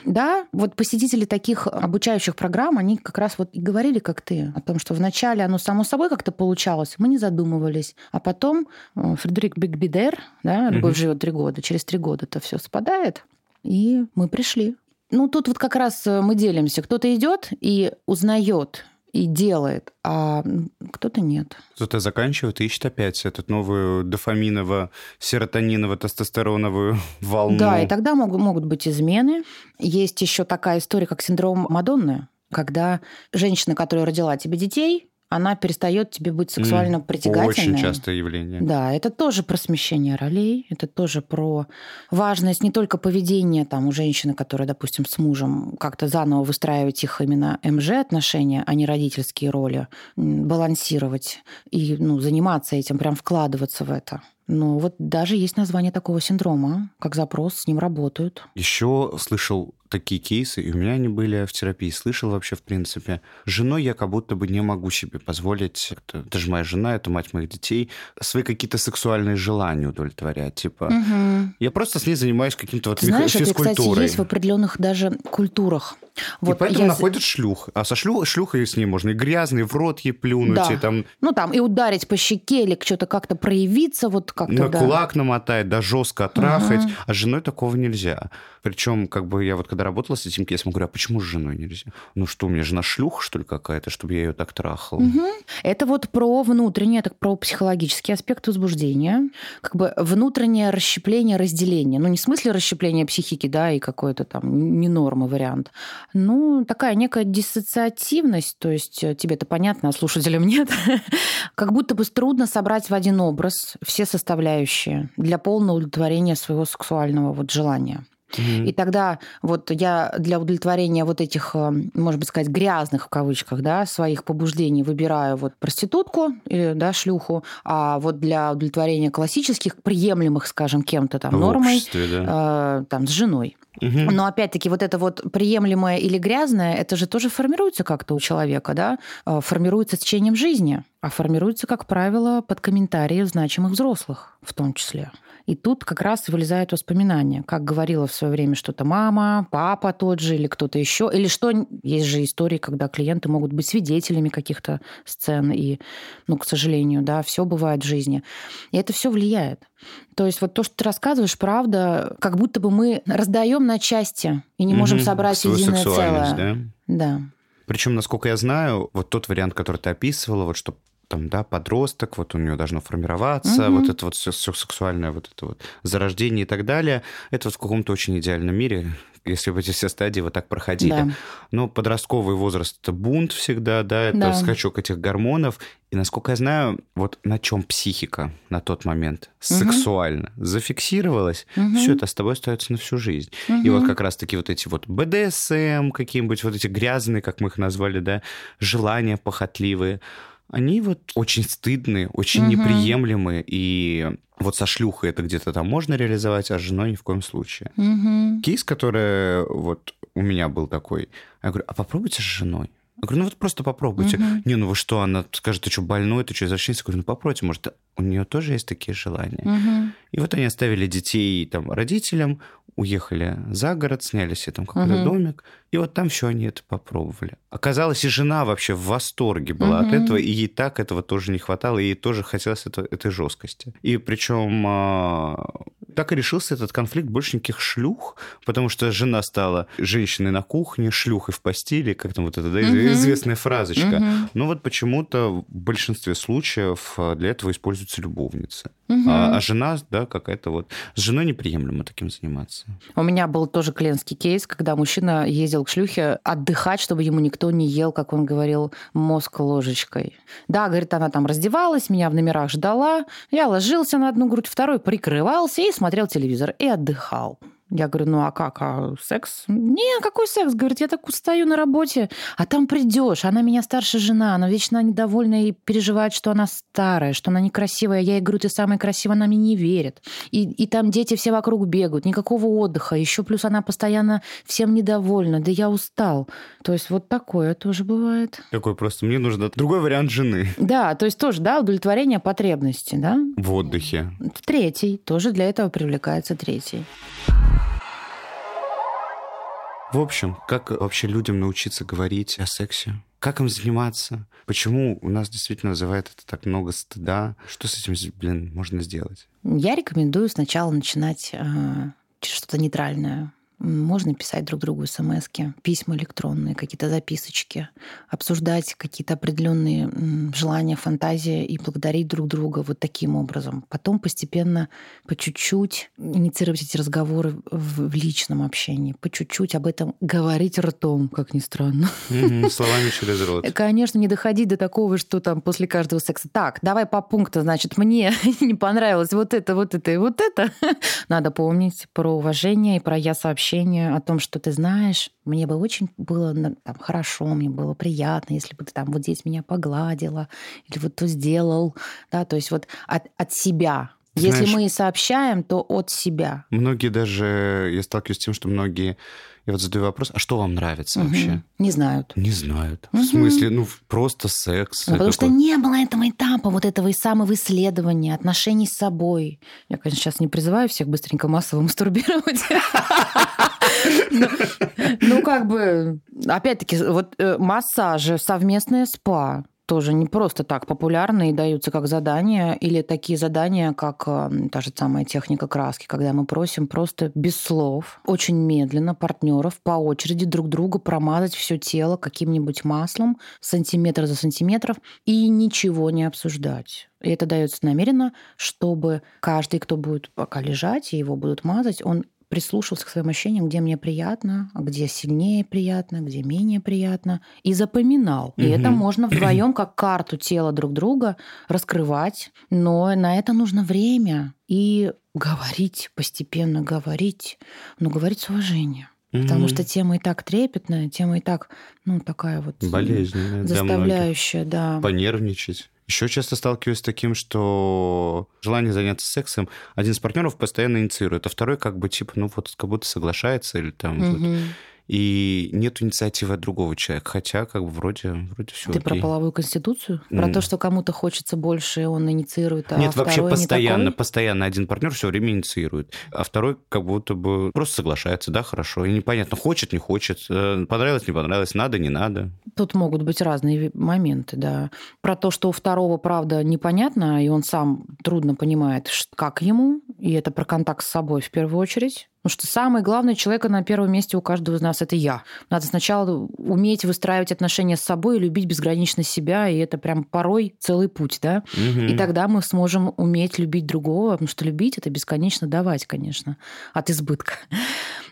[SPEAKER 1] Да, вот посетители таких обучающих программ, они как раз вот и говорили, как ты, о том, что вначале оно само собой как-то получалось, мы не задумывались. А потом э, Фредерик Бигбидер, да, «Любовь угу. живет три года», через три года это все спадает, и мы пришли. Ну, тут вот как раз э, мы делимся. Кто-то идет и узнает и делает, а кто-то нет.
[SPEAKER 2] Кто-то заканчивает и ищет опять эту новую дофаминово-серотониново-тестостероновую волну.
[SPEAKER 1] Да, и тогда могут, могут быть измены. Есть еще такая история, как синдром Мадонны, когда женщина, которая родила тебе детей, она перестает тебе быть сексуально mm, притягательной.
[SPEAKER 2] Очень частое явление.
[SPEAKER 1] Да, это тоже про смещение ролей, это тоже про важность не только поведения там у женщины, которая, допустим, с мужем как-то заново выстраивать их именно МЖ отношения, а не родительские роли, балансировать и ну, заниматься этим, прям вкладываться в это. Ну, вот даже есть название такого синдрома, как запрос, с ним работают.
[SPEAKER 2] Еще слышал такие кейсы, и у меня они были в терапии, слышал вообще, в принципе. Женой я как будто бы не могу себе позволить, это, же моя жена, это мать моих детей, свои какие-то сексуальные желания удовлетворять. Типа, угу. я просто с ней занимаюсь каким-то вот
[SPEAKER 1] Ты знаешь, это, кстати, есть в определенных даже культурах.
[SPEAKER 2] Вот и поэтому я... находят шлюх. А со шлю... шлюхой с ней можно и грязный, в рот ей плюнуть, да. и там...
[SPEAKER 1] Ну, там, и ударить по щеке, или что-то как-то проявиться, вот как-то,
[SPEAKER 2] На
[SPEAKER 1] да.
[SPEAKER 2] кулак намотать, да, жестко трахать. Угу. А с женой такого нельзя. Причем, как бы, я вот когда работала с этим кейсом, говорю, а почему с женой нельзя? Ну что, у меня жена шлюха, что ли, какая-то, чтобы я ее так трахал?
[SPEAKER 1] Угу. Это вот про внутреннее, это про психологический аспект возбуждения. Как бы внутреннее расщепление, разделение. Ну, не в смысле расщепления психики, да, и какой-то там не нормы вариант. Ну, такая некая диссоциативность, то есть э, тебе это понятно, а слушателям нет. как будто бы трудно собрать в один образ все составляющие для полного удовлетворения своего сексуального вот желания. Mm-hmm. И тогда вот я для удовлетворения вот этих, э, можно быть сказать, грязных в кавычках, да, своих побуждений выбираю вот проститутку или, да, шлюху, а вот для удовлетворения классических, приемлемых, скажем, кем-то там нормой, да. э, там, с женой. Угу. Но опять-таки вот это вот приемлемое или грязное, это же тоже формируется как-то у человека, да? Э, формируется с течением жизни, а формируется, как правило, под комментарии значимых взрослых в том числе. И тут как раз вылезают воспоминания, как говорила в свое время что-то мама, папа тот же или кто-то еще, или что есть же истории, когда клиенты могут быть свидетелями каких-то сцен, и, ну, к сожалению, да, все бывает в жизни. И это все влияет. То есть вот то, что ты рассказываешь, правда, как будто бы мы раздаем на части и не можем собрать единое целое.
[SPEAKER 2] Да?
[SPEAKER 1] Да.
[SPEAKER 2] Причем, насколько я знаю, вот тот вариант, который ты описывала, вот что там, да, подросток, вот у него должно формироваться, угу. вот это вот все, все сексуальное, вот это вот зарождение и так далее. Это вот в каком-то очень идеальном мире, если бы эти все стадии вот так проходили. Да. Но подростковый возраст это бунт всегда, да, это да. скачок этих гормонов. И насколько я знаю, вот на чем психика на тот момент угу. сексуально зафиксировалась, угу. все это с тобой остается на всю жизнь. Угу. И вот как раз-таки вот эти вот БДСМ, какие-нибудь вот эти грязные, как мы их назвали, да, желания похотливые, они вот очень стыдные, очень угу. неприемлемые, и вот со шлюхой это где-то там можно реализовать, а с женой ни в коем случае.
[SPEAKER 1] Угу.
[SPEAKER 2] Кейс, который вот у меня был такой, я говорю, а попробуйте с женой. Я говорю, ну вот просто попробуйте. Угу. Не, ну вы что, она скажет, ты что, больной, ты что, извращенец? Я говорю, ну попробуйте, может, у нее тоже есть такие желания. Угу. И вот они оставили детей там родителям, уехали за город, сняли себе там какой-то угу. домик, и вот там все они это попробовали. Оказалось, и жена вообще в восторге была угу. от этого, и ей так этого тоже не хватало, и ей тоже хотелось это, этой жесткости. И причем а, так и решился этот конфликт больше никаких шлюх, потому что жена стала женщиной на кухне, шлюхой в постели, как там вот эта да, угу. известная фразочка. Угу. Но вот почему-то в большинстве случаев а, для этого используются любовницы. Угу. А, а жена, да, какая-то вот... С женой неприемлемо таким заниматься.
[SPEAKER 1] У меня был тоже клиентский кейс, когда мужчина ездил к шлюхе отдыхать, чтобы ему никто не ел, как он говорил, мозг ложечкой. Да, говорит, она там раздевалась, меня в номерах ждала, я ложился на одну грудь, второй прикрывался и смотрел телевизор и отдыхал. Я говорю, ну а как, а секс? Не, какой секс? Говорит, я так устаю на работе, а там придешь. Она меня старшая жена, она вечно недовольна и переживает, что она старая, что она некрасивая. Я ей говорю, ты самая красивая, она мне не верит. И, и там дети все вокруг бегают, никакого отдыха. Еще плюс она постоянно всем недовольна. Да я устал. То есть вот такое тоже бывает.
[SPEAKER 2] Такой просто, мне нужно другой вариант жены.
[SPEAKER 1] Да, то есть тоже, да, удовлетворение потребности, да?
[SPEAKER 2] В отдыхе.
[SPEAKER 1] Третий, тоже для этого привлекается третий.
[SPEAKER 2] В общем, как вообще людям научиться говорить о сексе? Как им заниматься? Почему у нас действительно вызывает это так много стыда? Что с этим, блин, можно сделать?
[SPEAKER 1] Я рекомендую сначала начинать э, что-то нейтральное. Можно писать друг другу смс письма электронные, какие-то записочки, обсуждать какие-то определенные желания, фантазии и благодарить друг друга вот таким образом. Потом постепенно, по чуть-чуть инициировать эти разговоры в личном общении, по чуть-чуть об этом говорить ртом, как ни странно.
[SPEAKER 2] Словами через рот.
[SPEAKER 1] Конечно, не доходить до такого, что там после каждого секса. Так, давай по пункту, значит, мне не понравилось вот это, вот это и вот это. Надо помнить про уважение и про я сообщение сообщение о том, что ты знаешь, мне бы очень было там, хорошо, мне было приятно, если бы ты там вот здесь меня погладила или вот то сделал, да, то есть вот от, от себя. Знаешь, если мы сообщаем, то от себя.
[SPEAKER 2] Многие даже, я сталкиваюсь с тем, что многие я вот задаю вопрос, а что вам нравится угу. вообще?
[SPEAKER 1] Не знают.
[SPEAKER 2] Не знают. Угу. В смысле, ну, просто секс.
[SPEAKER 1] Ну, потому что не было этого этапа, вот этого и самого исследования, отношений с собой. Я, конечно, сейчас не призываю всех быстренько массово мастурбировать. Ну, как бы, опять-таки, вот э, массажи, совместное спа, тоже не просто так популярны и даются как задания, или такие задания, как э, та же самая техника краски, когда мы просим просто без слов, очень медленно партнеров по очереди друг друга промазать все тело каким-нибудь маслом сантиметр за сантиметров и ничего не обсуждать. И это дается намеренно, чтобы каждый, кто будет пока лежать и его будут мазать, он прислушивался к своим ощущениям, где мне приятно, а где сильнее приятно, где менее приятно, и запоминал. И это можно вдвоем как карту тела друг друга раскрывать, но на это нужно время и говорить, постепенно говорить, но говорить с уважением. Потому что тема и так трепетная, тема и так, ну, такая вот
[SPEAKER 2] болезненная,
[SPEAKER 1] заставляющая, да.
[SPEAKER 2] Понервничать. Еще часто сталкиваюсь с таким, что желание заняться сексом один из партнеров постоянно инициирует, а второй как бы типа, ну вот как будто соглашается или там угу. вот, и нет инициативы от другого человека, хотя как бы вроде, вроде все.
[SPEAKER 1] Ты окей. про половую конституцию? Про mm. то, что кому-то хочется больше, он инициирует, а
[SPEAKER 2] Нет,
[SPEAKER 1] вообще
[SPEAKER 2] постоянно,
[SPEAKER 1] не
[SPEAKER 2] постоянно один партнер все время инициирует, а второй как будто бы просто соглашается, да, хорошо, и непонятно, хочет, не хочет, э, понравилось, не понравилось, надо, не надо.
[SPEAKER 1] Тут могут быть разные моменты, да. Про то, что у второго, правда, непонятно, и он сам трудно понимает, как ему, и это про контакт с собой в первую очередь. Потому что самый главный человек на первом месте у каждого из нас – это я. Надо сначала уметь выстраивать отношения с собой и любить безгранично себя, и это прям порой целый путь, да? Угу. И тогда мы сможем уметь любить другого, потому что любить – это бесконечно давать, конечно, от избытка.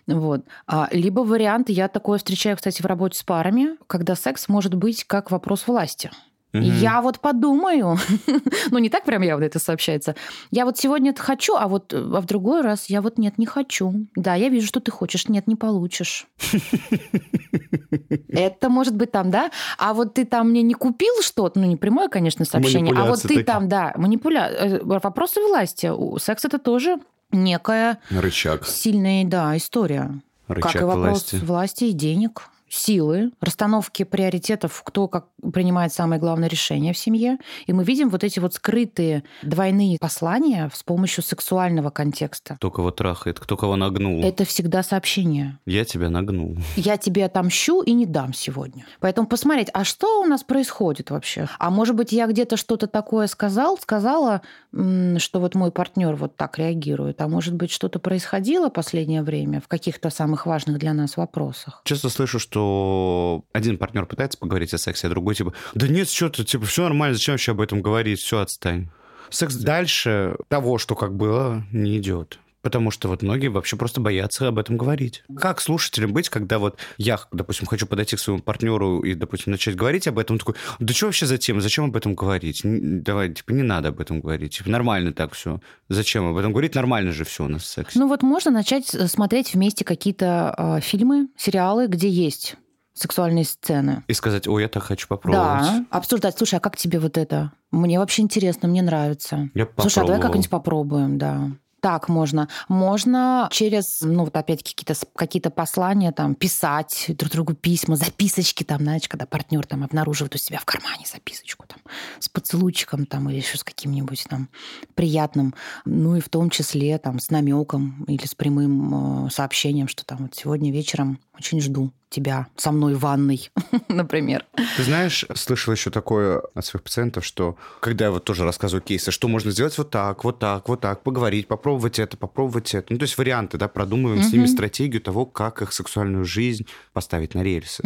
[SPEAKER 1] Вот. А, либо вариант, я такое встречаю, кстати, в работе с парами, когда секс может быть как вопрос власти. Угу. Я вот подумаю. ну, не так прям явно это сообщается. Я вот сегодня это хочу, а вот а в другой раз я вот нет, не хочу. Да, я вижу, что ты хочешь. Нет, не получишь. это может быть там, да? А вот ты там мне не купил что-то, ну, не прямое, конечно, сообщение, а вот ты такие. там, да, манипуля... Э, вопросы власти. Секс это тоже некая...
[SPEAKER 2] Рычаг.
[SPEAKER 1] Сильная, да, история. Рычаг как и вопрос власти. власти и денег силы, расстановки приоритетов, кто как принимает самое главное решение в семье. И мы видим вот эти вот скрытые двойные послания с помощью сексуального контекста.
[SPEAKER 2] Кто кого трахает, кто кого нагнул.
[SPEAKER 1] Это всегда сообщение.
[SPEAKER 2] Я тебя нагнул.
[SPEAKER 1] Я тебе отомщу и не дам сегодня. Поэтому посмотреть, а что у нас происходит вообще? А может быть, я где-то что-то такое сказал, сказала, что вот мой партнер вот так реагирует. А может быть, что-то происходило последнее время в каких-то самых важных для нас вопросах?
[SPEAKER 2] Часто слышу, что один партнер пытается поговорить о сексе, а другой типа, да нет, что-то, типа, все нормально, зачем вообще об этом говорить, все, отстань. Секс дальше того, что как было, не идет. Потому что вот многие вообще просто боятся об этом говорить. Как слушателям быть, когда вот я, допустим, хочу подойти к своему партнеру и, допустим, начать говорить об этом, он такой, да что вообще за тема, зачем об этом говорить? Давай, типа, не надо об этом говорить. Типа, нормально так все. Зачем об этом говорить? Нормально же все у нас в сексе.
[SPEAKER 1] Ну вот можно начать смотреть вместе какие-то э, фильмы, сериалы, где есть сексуальные сцены.
[SPEAKER 2] И сказать, ой, я так хочу попробовать.
[SPEAKER 1] Да, обсуждать. Слушай, а как тебе вот это? Мне вообще интересно, мне нравится.
[SPEAKER 2] Я
[SPEAKER 1] Слушай, а давай как-нибудь попробуем, да. Так можно. Можно через, ну, вот опять какие-то какие послания там писать друг другу письма, записочки там, знаешь, когда партнер там обнаруживает у себя в кармане записочку там с поцелуйчиком там или еще с каким-нибудь там приятным, ну и в том числе там с намеком или с прямым э, сообщением, что там вот сегодня вечером очень жду тебя со мной в ванной, например.
[SPEAKER 2] Ты знаешь, слышал еще такое от своих пациентов, что когда я вот тоже рассказываю кейсы, что можно сделать вот так, вот так, вот так, поговорить, попробовать это, попробовать это. Ну, то есть варианты, да, продумываем с ними стратегию того, как их сексуальную жизнь поставить на рельсы.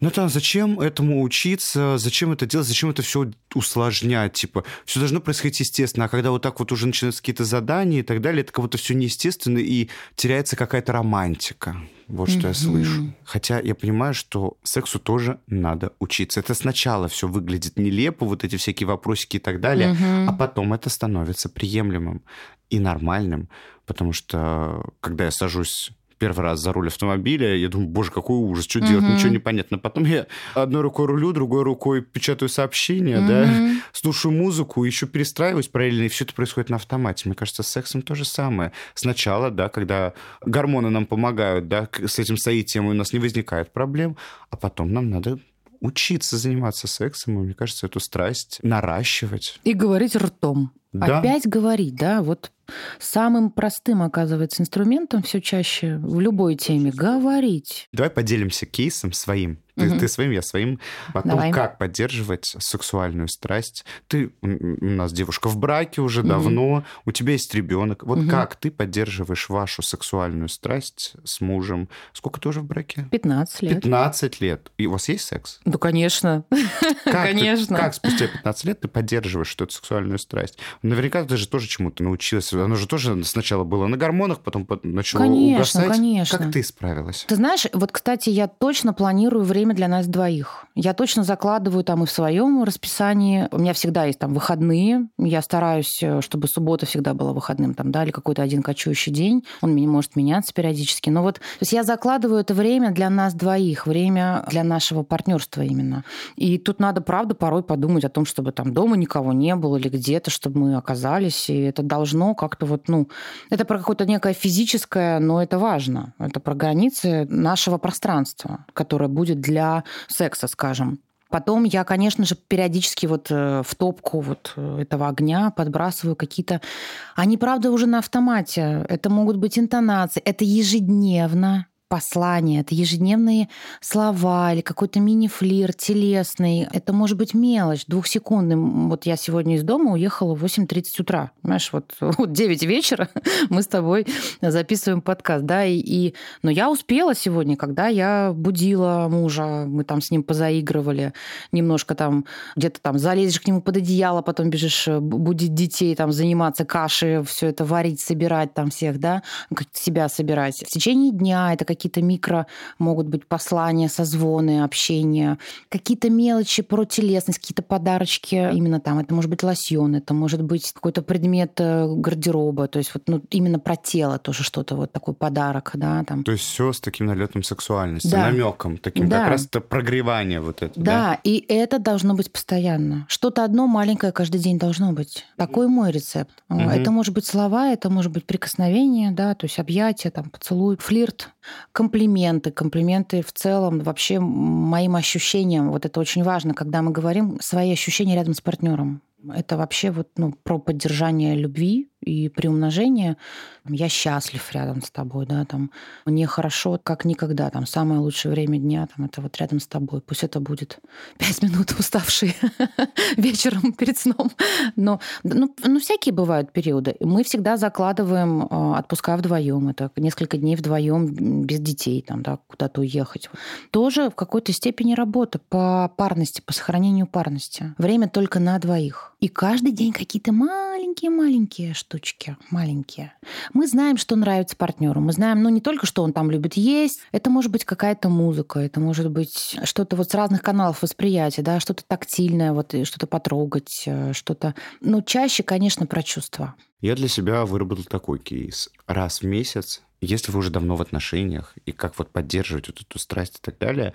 [SPEAKER 2] Ну, там, зачем этому учиться, зачем это делать, зачем это все усложнять, типа, все должно происходить естественно, а когда вот так вот уже начинаются какие-то задания и так далее, это как будто все неестественно и теряется какая-то романтика. Вот что я слышу. Хотя я понимаю, что сексу тоже надо учиться. Это сначала все выглядит нелепо, вот эти всякие вопросики и так далее, а потом это становится приемлемым и нормальным, потому что когда я сажусь первый раз за руль автомобиля, я думаю, боже, какой ужас, что делать, ничего не понятно. Потом я одной рукой рулю, другой рукой печатаю сообщения, да, слушаю музыку, еще перестраиваюсь параллельно, и все это происходит на автомате. Мне кажется, с сексом то же самое. Сначала, да, когда гормоны нам помогают, да, с этим соитием у нас не возникает проблем, а потом нам надо учиться заниматься сексом, и, мне кажется, эту страсть наращивать.
[SPEAKER 1] И говорить ртом.
[SPEAKER 2] Да.
[SPEAKER 1] Опять говорить, да, вот самым простым оказывается инструментом все чаще в любой теме говорить.
[SPEAKER 2] Давай поделимся кейсом своим. Ты,
[SPEAKER 1] Мгм.
[SPEAKER 2] ты своим, я своим. О том,
[SPEAKER 1] Давай.
[SPEAKER 2] как поддерживать сексуальную страсть. Ты у нас девушка в браке уже давно, у тебя есть ребенок. Вот
[SPEAKER 1] Мгм.
[SPEAKER 2] как ты поддерживаешь вашу сексуальную страсть с мужем? Сколько ты уже в браке?
[SPEAKER 1] 15 лет.
[SPEAKER 2] 15 лет. И у вас есть секс?
[SPEAKER 1] Ну, конечно.
[SPEAKER 2] Как ты-
[SPEAKER 1] Конечно.
[SPEAKER 2] как спустя 15 лет ты поддерживаешь эту сексуальную страсть? Наверняка ты же тоже чему-то научилась. Оно же тоже сначала было на гормонах, потом по- начало
[SPEAKER 1] Конечно,
[SPEAKER 2] угасать.
[SPEAKER 1] конечно.
[SPEAKER 2] Как ты справилась?
[SPEAKER 1] Ты знаешь, вот, кстати, я точно планирую время для нас двоих. Я точно закладываю там и в своем расписании. У меня всегда есть там выходные. Я стараюсь, э, чтобы суббота всегда была выходным, там, да, или какой-то один кочующий день. Он может меняться периодически. Но вот, то есть я закладываю это время для нас двоих, время для нашего партнерства именно. И тут надо, правда, порой подумать о том, чтобы там дома никого не было или где-то, чтобы мы оказались. И это должно как-то вот, ну, это про какое-то некое физическое, но это важно. Это про границы нашего пространства, которое будет для секса, скажем. Потом я, конечно же, периодически вот э, в топку вот э, этого огня подбрасываю какие-то... Они, правда, уже на автомате. Это могут быть интонации. Это ежедневно послания, это ежедневные слова или какой-то мини-флир телесный. Это может быть мелочь, двухсекундный. Вот я сегодня из дома уехала в 8.30 утра. Понимаешь, вот, вот 9 вечера мы с тобой записываем подкаст, да, и, и... Но я успела сегодня, когда я будила мужа, мы там с ним позаигрывали, немножко там где-то там залезешь к нему под одеяло, потом бежишь э, бу- будить детей, там заниматься кашей, все это варить, собирать там всех, да, себя собирать. В течение дня это какие-то микро могут быть послания, созвоны, общение, какие-то мелочи про телесность, какие-то подарочки именно там. Это может быть лосьон, это может быть какой-то предмет э, гардероба, то есть вот ну, именно про тело тоже что-то, вот такой подарок, да, там.
[SPEAKER 2] То есть все с таким налетом сексуальности,
[SPEAKER 1] Да.
[SPEAKER 2] намеком, таким
[SPEAKER 1] Да.
[SPEAKER 2] как раз это прогревание вот это.
[SPEAKER 1] Да, и это должно быть постоянно. Что-то одно маленькое каждый день должно быть. Такой мой рецепт.
[SPEAKER 2] Мгм.
[SPEAKER 1] Это может быть слова, это может быть прикосновение, да, то есть объятия, там, поцелуй, флирт, комплименты. Комплименты в целом вообще моим ощущениям. Вот это очень важно, когда мы говорим свои ощущения рядом с партнером. Это вообще вот, ну, про поддержание любви и приумножение. Я счастлив рядом с тобой, да, там, мне хорошо, как никогда, там, самое лучшее время дня, там, это вот рядом с тобой. Пусть это будет пять минут уставшие вечером перед сном. Но, ну, ну, всякие бывают периоды. Мы всегда закладываем э, отпуска вдвоем. Это несколько дней вдвоем без детей, там, да, куда-то уехать. Тоже в какой-то степени работа по парности, по сохранению парности. Время только на двоих. И каждый день какие-то маленькие-маленькие штучки, маленькие. Мы знаем, что нравится партнеру. Мы знаем, ну, не только, что он там любит есть. Это может быть какая-то музыка, это может быть что-то вот с разных каналов восприятия, да, что-то тактильное, вот и что-то потрогать, э, что-то... Ну, чаще, конечно, про чувства.
[SPEAKER 2] Я для себя выработал такой кейс. Раз в месяц, если вы уже давно в отношениях, и как вот поддерживать вот эту страсть и так далее,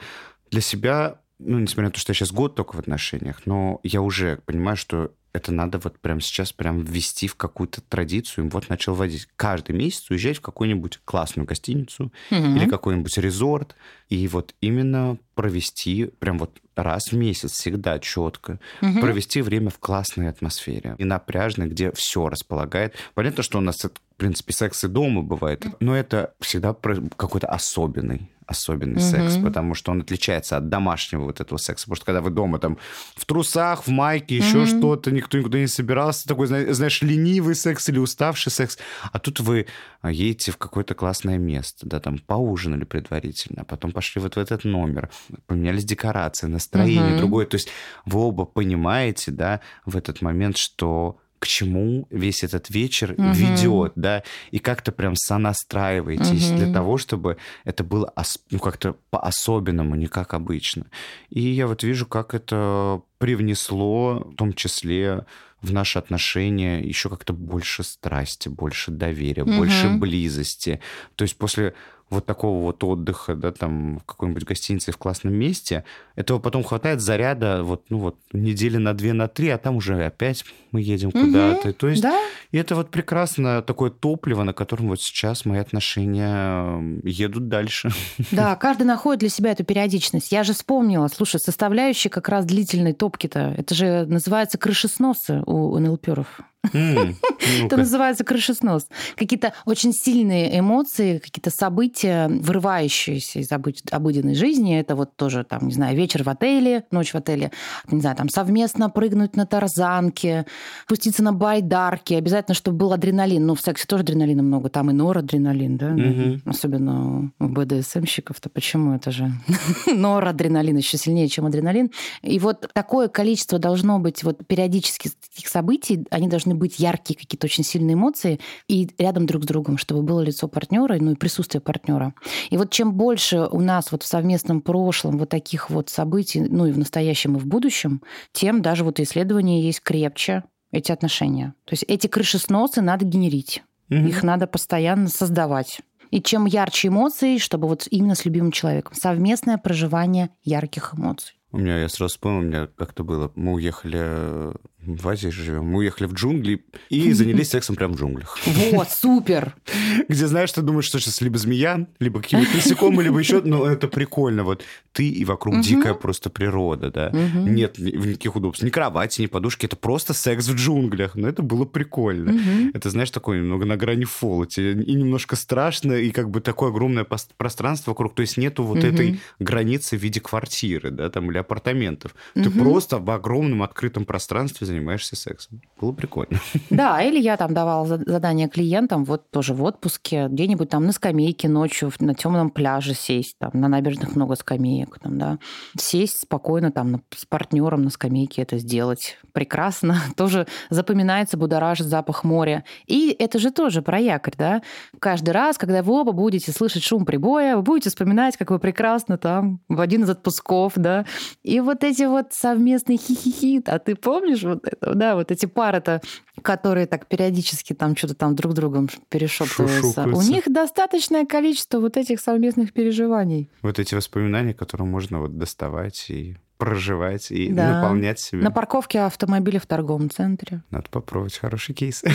[SPEAKER 2] для себя, ну, несмотря на то, что я сейчас год только в отношениях, но я уже понимаю, что это надо вот прямо сейчас прям ввести в какую-то традицию. Вот начал вводить. Каждый месяц уезжать в какую-нибудь классную гостиницу угу. или какой-нибудь резорт. И вот именно провести прям вот раз в месяц всегда четко, угу. провести время в классной атмосфере и напряжной, где все располагает. Понятно, что у нас, в принципе, секс и дома бывает, но это всегда какой-то особенный особенный угу. секс, потому что он отличается от домашнего вот этого секса. Потому что когда вы дома там в трусах, в майке, еще угу. что-то, никто никуда не собирался, такой, знаешь, ленивый секс или уставший секс, а тут вы а, едете в какое-то классное место, да, там поужинали предварительно, а потом пошли вот в этот номер, поменялись декорации, настроение угу. другое. То есть вы оба понимаете, да, в этот момент, что к чему весь этот вечер угу. ведет, да, и как-то прям сонастраиваетесь угу. для того, чтобы это было ну, как-то по-особенному, не как обычно. И я вот вижу, как это привнесло, в том числе в наши отношения еще как-то больше страсти, больше доверия, угу. больше близости. То есть после вот такого вот отдыха, да, там в какой-нибудь гостинице в классном месте, этого потом хватает заряда вот, ну вот недели на две, на три, а там уже опять мы едем куда-то. То есть да? и это вот прекрасно такое топливо, на котором вот сейчас мои отношения едут дальше.
[SPEAKER 1] Да, каждый находит для себя эту периодичность. Я же вспомнила, слушай, составляющие как раз длительной топки-то, это же называется крышесносы у НЛПеров. Это называется крышеснос. Какие-то очень сильные эмоции, какие-то события, вырывающиеся из обыденной жизни. Это вот тоже, там, не знаю, вечер в отеле, ночь в отеле, не знаю, там, совместно прыгнуть на тарзанке, спуститься на байдарке. Обязательно, чтобы был адреналин. Ну, в сексе тоже адреналина много. Там и норадреналин, да? Особенно у БДСМщиков-то. Почему это же? Норадреналин еще сильнее, чем адреналин. И вот такое количество должно быть вот периодически таких событий, они должны быть яркие какие-то очень сильные эмоции и рядом друг с другом, чтобы было лицо партнера, ну и присутствие партнера. И вот чем больше у нас вот в совместном прошлом вот таких вот событий, ну и в настоящем, и в будущем, тем даже вот исследования есть крепче эти отношения. То есть эти крышесносы надо генерить. Угу. Их надо постоянно создавать. И чем ярче эмоции, чтобы вот именно с любимым человеком. Совместное проживание ярких эмоций.
[SPEAKER 2] У меня, я сразу вспомнил, у меня как-то было. Мы уехали в Азии живем. Мы уехали в джунгли и занялись сексом прямо в джунглях.
[SPEAKER 1] Вот, супер!
[SPEAKER 2] Где, знаешь, ты думаешь, что сейчас либо змея, либо какие-нибудь насекомые, либо еще... Но это прикольно. Вот ты и вокруг дикая просто природа, да. Нет никаких удобств. Ни кровати, ни подушки. Это просто секс в джунглях. Но это было прикольно. Это, знаешь, такое немного на грани фолоти. И немножко страшно, и как бы такое огромное пространство вокруг. То есть нету вот этой границы в виде квартиры, да, там, или апартаментов. Ты просто в огромном открытом пространстве занимаешься сексом. Было прикольно.
[SPEAKER 1] Да, или я там давала задание клиентам, вот тоже в отпуске, где-нибудь там на скамейке ночью на темном пляже сесть, там на набережных много скамеек, там, да, сесть спокойно там с партнером на скамейке это сделать. Прекрасно. Тоже запоминается, будоражит запах моря. И это же тоже про якорь, да. Каждый раз, когда вы оба будете слышать шум прибоя, вы будете вспоминать, как вы прекрасно там в один из отпусков, да. И вот эти вот совместные хихихи, а ты помнишь это, да, вот эти пары-то, которые так периодически там что-то там друг другом перешептываются. У них достаточное количество вот этих совместных переживаний.
[SPEAKER 2] Вот эти воспоминания, которые можно вот доставать и проживать и да. наполнять себя.
[SPEAKER 1] На парковке автомобиля в торговом центре.
[SPEAKER 2] Надо попробовать хороший кейс.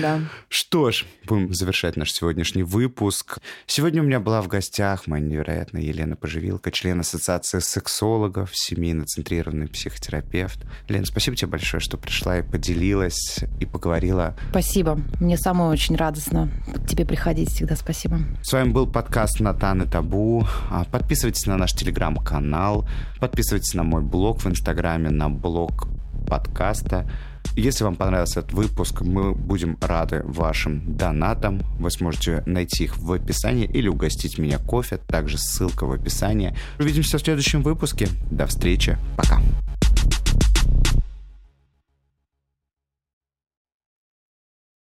[SPEAKER 1] Да.
[SPEAKER 2] Что ж, будем завершать наш сегодняшний выпуск. Сегодня у меня была в гостях моя невероятная Елена Поживилка, член Ассоциации сексологов, семейно-центрированный психотерапевт. Лена, спасибо тебе большое, что пришла и поделилась, и поговорила.
[SPEAKER 1] Спасибо. Мне самой очень радостно к тебе приходить всегда. Спасибо.
[SPEAKER 2] С вами был подкаст «Натан и Табу». А, подписывайтесь на наш телеграм-канал, подписывайтесь на мой блог в Инстаграме, на блог подкаста. Если вам понравился этот выпуск, мы будем рады вашим донатам. Вы сможете найти их в описании или угостить меня кофе. Также ссылка в описании. Увидимся в следующем выпуске. До встречи. Пока.